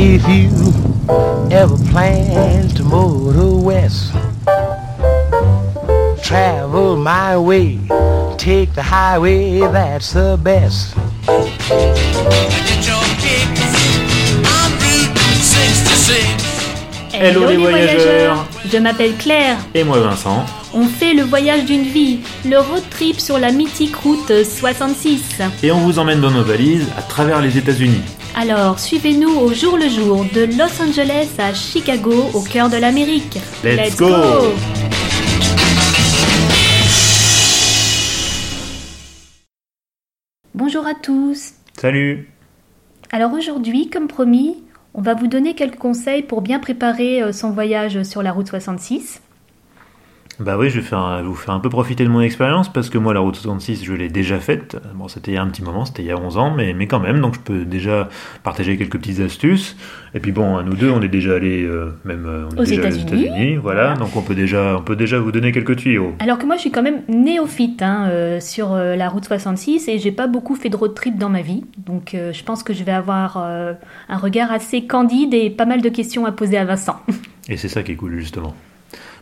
If you ever plan to motor west, travel my way, take the highway, that's the best. Hello les voyageurs Je m'appelle Claire. Et moi Vincent. On fait le voyage d'une vie, le road trip sur la mythique route 66. Et on vous emmène dans nos valises à travers les États-Unis. Alors, suivez-nous au jour le jour de Los Angeles à Chicago, au cœur de l'Amérique. Let's, go. Bonjour à tous. Salut Alors aujourd'hui, comme promis, on va vous donner quelques conseils pour bien préparer euh, son voyage sur la route 66. Bah oui, je vais, faire vous faire un peu profiter de mon expérience parce que moi, la route 66, je l'ai déjà faite. Bon, c'était il y a un petit moment, c'était il y a 11 ans, mais, mais quand même, donc je peux déjà partager quelques petites astuces. Et puis bon, nous deux, on est déjà allés, euh, même euh, on est Aux déjà États-Unis. voilà, donc on peut, déjà, on peut déjà vous donner quelques tuyaux. Alors que moi, je suis quand même néophyte hein, euh, sur euh, la route 66 et j'ai pas beaucoup fait de road trip dans ma vie. Donc je pense que je vais avoir un regard assez candide et pas mal de questions à poser à Vincent. Et c'est ça qui est cool, justement.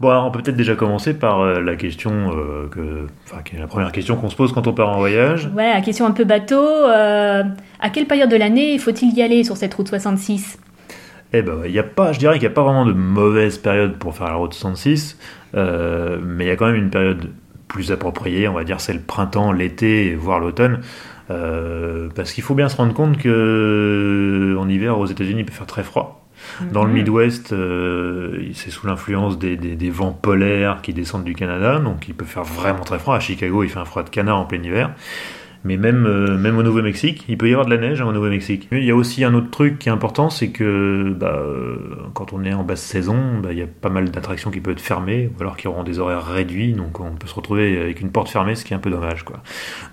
Bon, alors on peut peut-être déjà commencer par euh, la question, euh, que, enfin, qui est la première question qu'on se pose quand on part en voyage. Ouais, la question un peu bateau. euh, à quelle période de l'année faut-il y aller sur cette route 66 Eh ben, il y a pas, je dirais qu'il n'y a pas vraiment de mauvaise période pour faire la route 66, euh, mais il y a quand même une période plus appropriée, on va dire, c'est le printemps, l'été, voire l'automne, euh, parce qu'il faut bien se rendre compte que en hiver aux États-Unis il peut faire très froid. Dans le Mhm. Midwest, euh, c'est sous l'influence des, des- des vents polaires qui descendent du Canada, donc il peut faire vraiment très froid. À Chicago, il fait un froid de canard en plein hiver. Mais même, euh, même au Nouveau-Mexique, il peut y avoir de la neige hein, au Nouveau-Mexique. Il y a aussi un autre truc qui est important, c'est que bah, euh, quand on est en basse saison, bah, il y a pas mal d'attractions qui peuvent être fermées, ou alors qui auront des horaires réduits, donc on peut se retrouver avec une porte fermée, ce qui est un peu dommage. Quoi.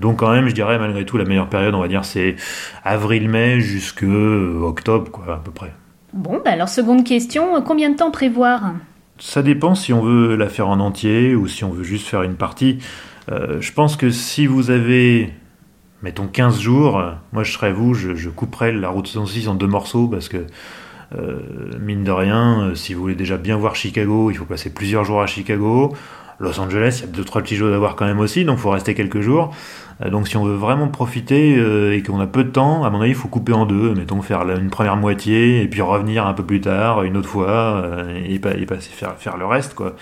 Donc quand même, je dirais malgré tout, la meilleure période, on va dire, c'est avril-mai jusque octobre, quoi, à peu près. Bon, bah alors seconde question, combien de temps prévoir? Ça dépend si on veut la faire en entier ou si on veut juste faire une partie. Euh, je pense que si vous avez, mettons 15 jours, euh, moi je serais vous, je, je couperais la route 66 en deux morceaux parce que, mine de rien, euh, si vous voulez déjà bien voir Chicago, il faut passer plusieurs jours à Chicago. Los Angeles, il y a deux trois petites choses à voir quand même aussi, donc il faut rester quelques jours. Euh, donc si on veut vraiment profiter euh, et qu'on a peu de temps, à mon avis, il faut couper en deux. Mettons faire une première moitié et puis revenir un peu plus tard, une autre fois, euh, et, et passer faire, faire le reste. quoi.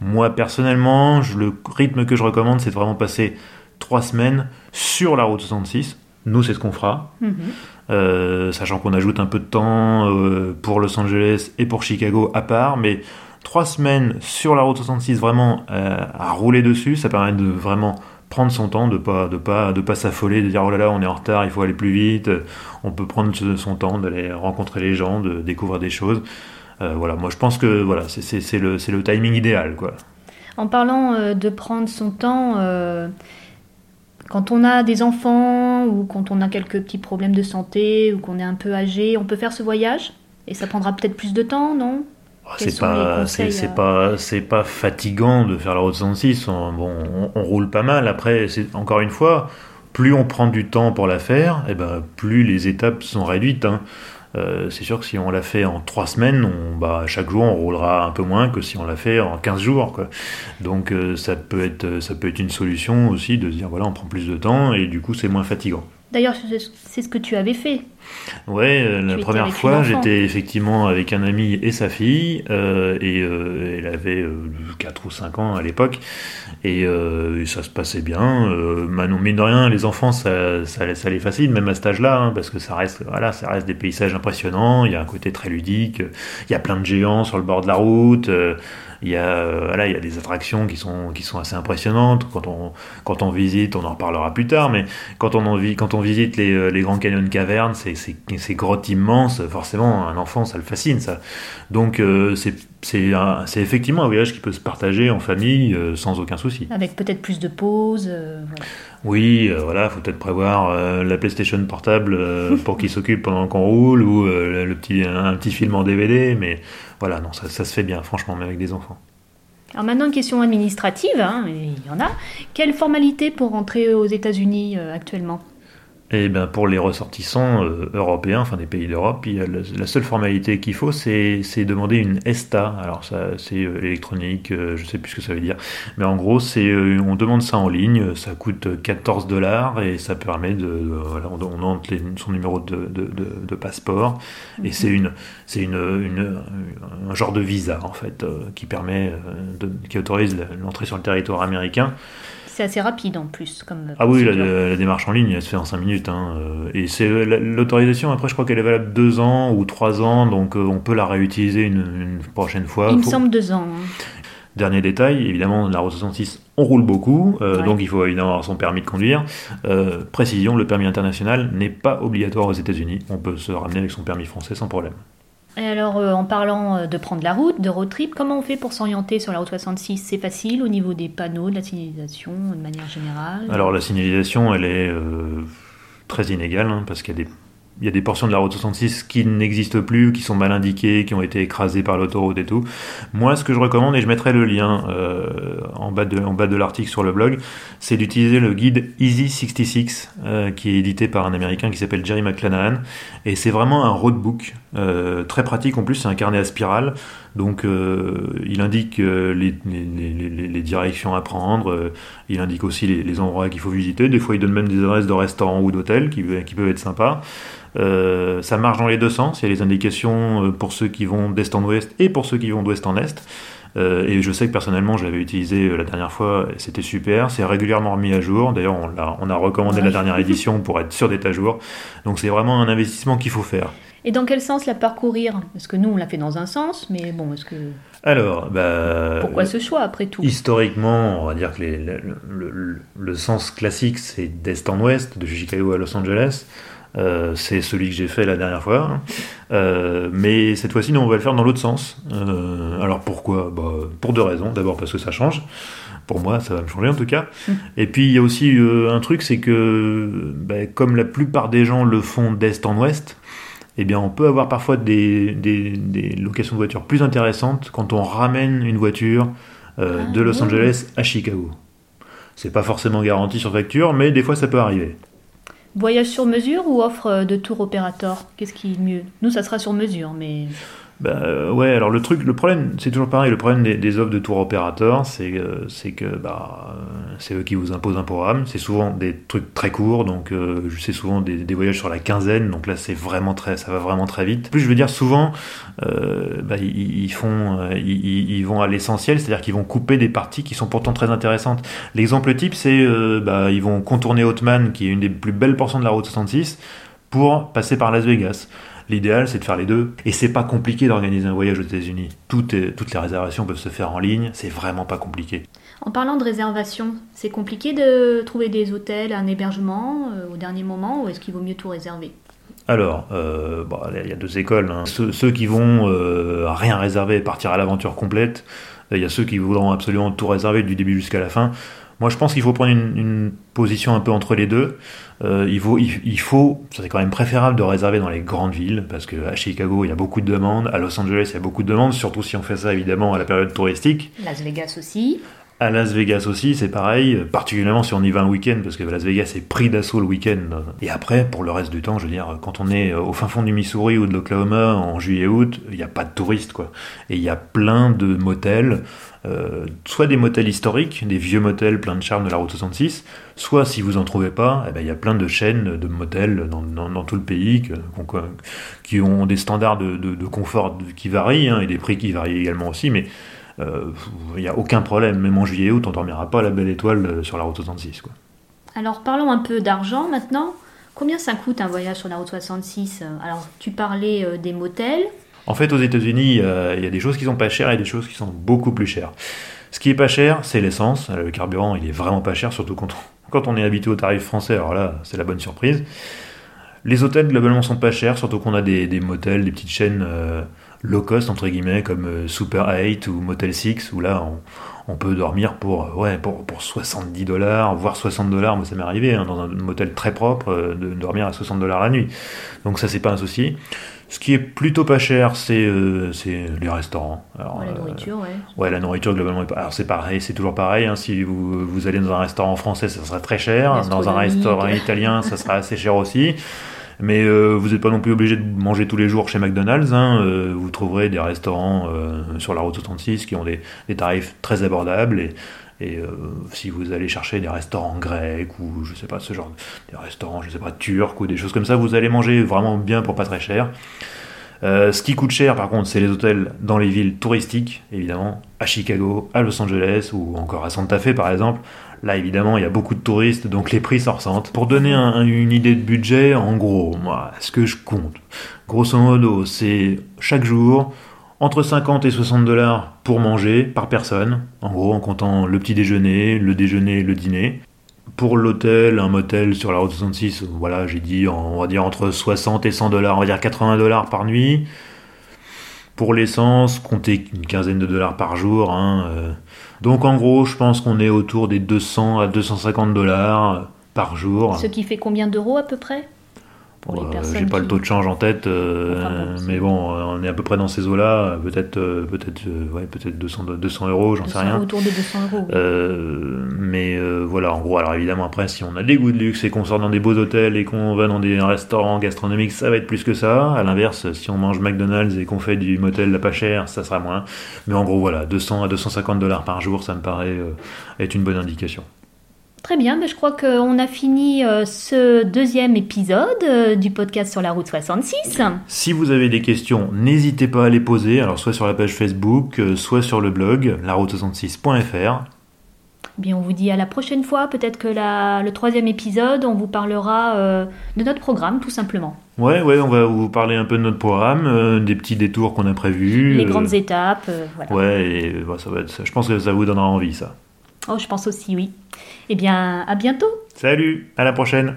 Moi, personnellement, le rythme que je recommande, c'est de vraiment passer trois semaines sur la route 66. Nous, c'est ce qu'on fera. Mhm. Euh, sachant qu'on ajoute un peu de temps euh, pour Los Angeles et pour Chicago à part, mais trois semaines sur la route 66 vraiment euh, à rouler dessus, ça permet de vraiment prendre son temps, de pas de pas de pas s'affoler, de dire oh là là on est en retard, il faut aller plus vite. On peut prendre son temps d'aller rencontrer les gens, de découvrir des choses. Euh, voilà, moi je pense que voilà c'est- le c'est le timing idéal quoi. En parlant euh, de prendre son temps, quand on a des enfants ou quand on a quelques petits problèmes de santé ou qu'on est un peu âgé, on peut faire ce voyage et ça prendra peut-être plus de temps, non? Quels C'est pas, c'est euh pas, c'est pas fatigant de faire la route 66. On, bon, on, on roule pas mal. Après, c'est encore une fois, plus on prend du temps pour la faire, et ben plus les étapes sont réduites. hein. Euh, c'est sûr que si on l'a fait en trois semaines, on, bah, chaque jour on roulera un peu moins que si on l'a fait en 15 jours. Donc euh, ça, peut être, ça peut être une solution aussi de se dire voilà, on prend plus de temps et du coup c'est moins fatigant. D'ailleurs, c'est ce que tu avais fait. Ouais, euh, la première fois, j'étais effectivement avec un ami et sa fille, euh, et euh, elle avait euh, 4 ou 5 ans à l'époque, et, et ça se passait bien. Manon, mine de rien, les enfants, ça, ça, ça les fascine, même à cet âge-là, hein, parce que ça reste, voilà, ça reste des paysages impressionnants, il y a un côté très ludique, il y a plein de géants sur le bord de la route, il y a, euh, voilà, il y a des attractions qui sont, qui sont assez impressionnantes. Quand on, quand on visite, on en reparlera plus tard, mais quand on, quand on visite les, euh, les grands canyons de cavernes, c'est ces, ces grottes immenses, forcément, un enfant, ça le fascine, ça. Donc, euh, c'est c'est effectivement un voyage qui peut se partager en famille euh, sans aucun souci. Avec peut-être plus de pauses. euh, voilà. Oui, euh, voilà, faut peut-être prévoir euh, la PlayStation portable pour qu'il s'occupe pendant qu'on roule ou le petit, un petit film en DVD, mais voilà, non, ça, ça se fait bien, franchement, même avec des enfants. Alors maintenant, une question administrative, hein, il y en a. Quelle formalité pour rentrer aux États-Unis actuellement? Et ben pour les ressortissants euh, européens, enfin des pays d'Europe, la, seule formalité qu'il faut, c'est demander une ESTA. Alors ça, c'est euh, électronique, euh, je sais plus ce que ça veut dire, mais en gros, c'est on demande ça en ligne, ça coûte 14 dollars et ça permet de, voilà, on, entre les- son numéro de, de, de- de passeport et c'est une c'est une, une- un genre de visa en fait qui permet qui autorise l'entrée sur le territoire américain. C'est assez rapide en plus. Comme Ah oui, la, démarche en ligne, elle se fait en 5 minutes. hein, euh, et c'est la- l'autorisation, après, je crois qu'elle est valable 2 ans ou 3 ans, donc euh, on peut la réutiliser une, une prochaine fois. Il me Faut- semble deux ans. hein. Dernier détail, évidemment, la route 66, on roule beaucoup, euh, Ouais. donc il faut évidemment avoir son permis de conduire. Euh, précision, le permis international n'est pas obligatoire aux États-Unis. On peut se ramener avec son permis français sans problème. Et alors, euh, en parlant euh, de prendre la route, de road trip, comment on fait pour s'orienter sur la route 66 C'est facile au niveau des panneaux, de la signalisation, de manière générale? Alors la signalisation, elle est euh, très inégale, hein, parce qu'il y a des il y a des portions de la route 66 qui n'existent plus, qui sont mal indiquées, qui ont été écrasées par l'autoroute et tout. Moi, ce que je recommande, et je mettrai le lien euh, en bas de, l'article sur le blog, c'est d'utiliser le guide Easy 66, euh, qui est édité par un Américain qui s'appelle Jerry McClanahan. Et c'est vraiment un roadbook, euh, très pratique. En plus, c'est un carnet à spirale. Donc, euh, il indique euh, les, directions à prendre. euh, il indique aussi les, endroits qu'il faut visiter. Des fois, il donne même des adresses de restaurants ou d'hôtels qui, peuvent être sympas. Ça marche dans les deux sens. Il y a les indications pour ceux qui vont d'est en ouest et pour ceux qui vont d'ouest en est. Euh, et je sais que personnellement, je l'avais utilisé euh, la dernière fois, c'était super. C'est régulièrement remis à jour. D'ailleurs, on, a recommandé Ouais. la dernière édition pour être sûr d'être à jour. Donc, c'est vraiment un investissement qu'il faut faire. Et dans quel sens la parcourir? Parce que nous, on l'a fait dans un sens, mais bon, est-ce que Alors, bah, pourquoi ce choix après tout? Historiquement, on va dire que les- le, le- le- le sens classique, c'est d'est en ouest, de Chicago à Los Angeles. Euh, c'est celui que j'ai fait la dernière fois. hein. Euh, mais cette fois-ci, nous, on va le faire dans l'autre sens. Euh, alors pourquoi? Bah, Pour deux raisons. D'abord parce que ça change. Pour moi, ça va me changer en tout cas. Mm. Et puis, il y a aussi un truc, c'est que bah, comme la plupart des gens le font d'est en ouest, eh bien, on peut avoir parfois des, des- des locations de voitures plus intéressantes quand on ramène une voiture Ah, de Los. Angeles à Chicago. C'est pas forcément garanti sur facture, mais des fois ça peut arriver. Voyage sur mesure ou offre de tour opérateur? Qu'est-ce qui est mieux? Nous, ça sera sur mesure, mais Bah, euh, ouais, alors le truc, le problème, c'est toujours pareil. Le problème des, offres de tour opérateur, c'est euh, que bah, euh, c'est eux qui vous imposent un programme. C'est souvent des trucs très courts, donc c'est souvent des, voyages sur la quinzaine. Donc là, c'est vraiment très, ça va vraiment très vite. Plus, je veux dire, souvent, bah, ils, font, ils, vont à l'essentiel, c'est-à-dire qu'ils vont couper des parties qui sont pourtant très intéressantes. L'exemple type, c'est, bah, ils vont contourner Hotman, qui est une des plus belles portions de la route 66, pour passer par Las Vegas. L'idéal, c'est de faire les deux. Et c'est pas compliqué d'organiser un voyage aux États-Unis. Toutes les réservations peuvent se faire en ligne. C'est vraiment pas compliqué. en parlant de réservation, c'est compliqué de trouver des hôtels, un hébergement euh, au dernier moment ou est-ce qu'il vaut mieux tout réserver? Alors, euh, bon, il y a deux écoles. hein. Ceux, ceux qui vont euh, rien réserver et partir à l'aventure complète. Il y a ceux qui voudront absolument tout réserver du début jusqu'à la fin. Moi, je pense qu'il faut prendre une, position un peu entre les deux. Euh, il, faut, il, il faut, c'est quand même préférable de réserver dans les grandes villes, parce qu'à Chicago, il y a beaucoup de demandes. À Los Angeles, il y a beaucoup de demandes, surtout si on fait ça évidemment à la période touristique. Las Vegas aussi. À Las Vegas aussi, c'est pareil, euh, particulièrement si on y va un week-end, parce que Las Vegas est pris d'assaut le week-end. Et après, pour le reste du temps, je veux dire, quand on est au fin fond du Missouri ou de l'Oklahoma en juillet-août, il n'y a pas de touristes, quoi. Et il y a plein de motels, euh, soit des motels historiques, des vieux motels plein de charme de la route 66, soit si vous en trouvez pas, eh ben, il y a plein de chaînes de motels dans, tout le pays qui ont des standards de confort qui varient, hein, et des prix qui varient également aussi, mais euh, il n'y a aucun problème, même en juillet août, on dormira pas à la belle étoile euh, sur la route 66. Quoi. Alors parlons un peu d'argent maintenant. Combien ça coûte un voyage sur la route 66 Alors tu parlais euh, des motels. En fait, aux États-Unis, euh, il y a des choses qui sont pas chères et des choses qui sont beaucoup plus chères. Ce qui est pas cher, c'est l'essence. Le carburant, il est vraiment pas cher, surtout quand on, quand on est habitué aux tarifs français. Alors là, c'est la bonne surprise. Les hôtels, globalement, sont pas chers, surtout qu'on a des, des motels, des petites chaînes euh, low cost, entre guillemets, comme euh, Super 8 ou Motel 6, où là, on, on peut dormir pour, euh, ouais, pour, pour 70 dollars, voire 60 dollars. Moi, ça m'est arrivé, hein, dans un motel très propre, euh, de dormir à 60 dollars la nuit. Donc ça, c'est pas un souci. Ce qui est plutôt pas cher, c'est euh, c'est les restaurants. Alors, Ouais, la nourriture, ouais. Ouais, la nourriture globalement. Alors c'est pareil, c'est toujours pareil. hein, si vous, vous allez dans un restaurant français, ça sera très cher. Dans un restaurant italien, ça sera assez cher aussi. Mais euh, vous n'êtes pas non plus obligé de manger tous les jours chez McDonald's. hein, euh, vous trouverez des restaurants euh, sur la route 66 qui ont des, tarifs très abordables. Et, si vous allez chercher des restaurants grecs ou je sais pas ce genre, des restaurants je sais pas turcs ou des choses comme ça, vous allez manger vraiment bien pour pas très cher. Ce qui coûte cher, par contre, c'est les hôtels dans les villes touristiques, évidemment, à Chicago, à Los Angeles ou encore à Santa Fe, par exemple. Là, évidemment, il y a beaucoup de touristes, donc les prix s'en ressentent. Pour donner un- une idée de budget, en gros, moi, ce que je compte, grosso modo, c'est chaque jour entre 50 et 60 dollars pour manger par personne, en gros, en comptant le petit déjeuner, le déjeuner, le dîner. Pour l'hôtel, un motel sur la route 66, voilà, j'ai dit, on va dire entre 60 et 100 dollars, on va dire 80 dollars par nuit. Pour l'essence, comptez une quinzaine de dollars par jour. hein, euh. Donc en gros, je pense qu'on est autour des 200 à 250 dollars par jour. Ce qui fait combien d'euros à peu près? Pour les personnes J'ai pas le taux de change en tête, euh, Enfin, mais bon, on est à peu près dans ces eaux-là. Peut-être, euh, peut-être, euh, ouais, peut-être 200, 200 euros, j'en sais 200 rien. Autour de 200 euros. oui. Mais voilà, en gros, alors évidemment, après, si on a des goûts de luxe et qu'on sort dans des beaux hôtels et qu'on va dans des restaurants gastronomiques, ça va être plus que ça. À l'inverse, si on mange McDonald's et qu'on fait du motel pas cher, ça sera moins. Mais en gros, voilà, 200 à 250 dollars par jour, ça me paraît euh, être une bonne indication. Très bien, ben, je crois qu'on a fini euh, ce deuxième épisode euh, du podcast sur la route 66. Si vous avez des questions, n'hésitez pas à les poser, alors soit sur la page Facebook, euh, soit sur le blog laroute66.fr. Bien, on vous dit à la prochaine fois. Peut-être que la- le troisième épisode, on vous parlera euh, de notre programme, tout simplement. Ouais, ouais, on va vous parler un peu de notre programme, euh, des petits détours qu'on a prévus. Les euh, grandes étapes, voilà. Ouais, et bah, ça va être, je pense que ça vous donnera envie, ça. Oh, je pense aussi, oui. Eh bien, à bientôt Salut, à la prochaine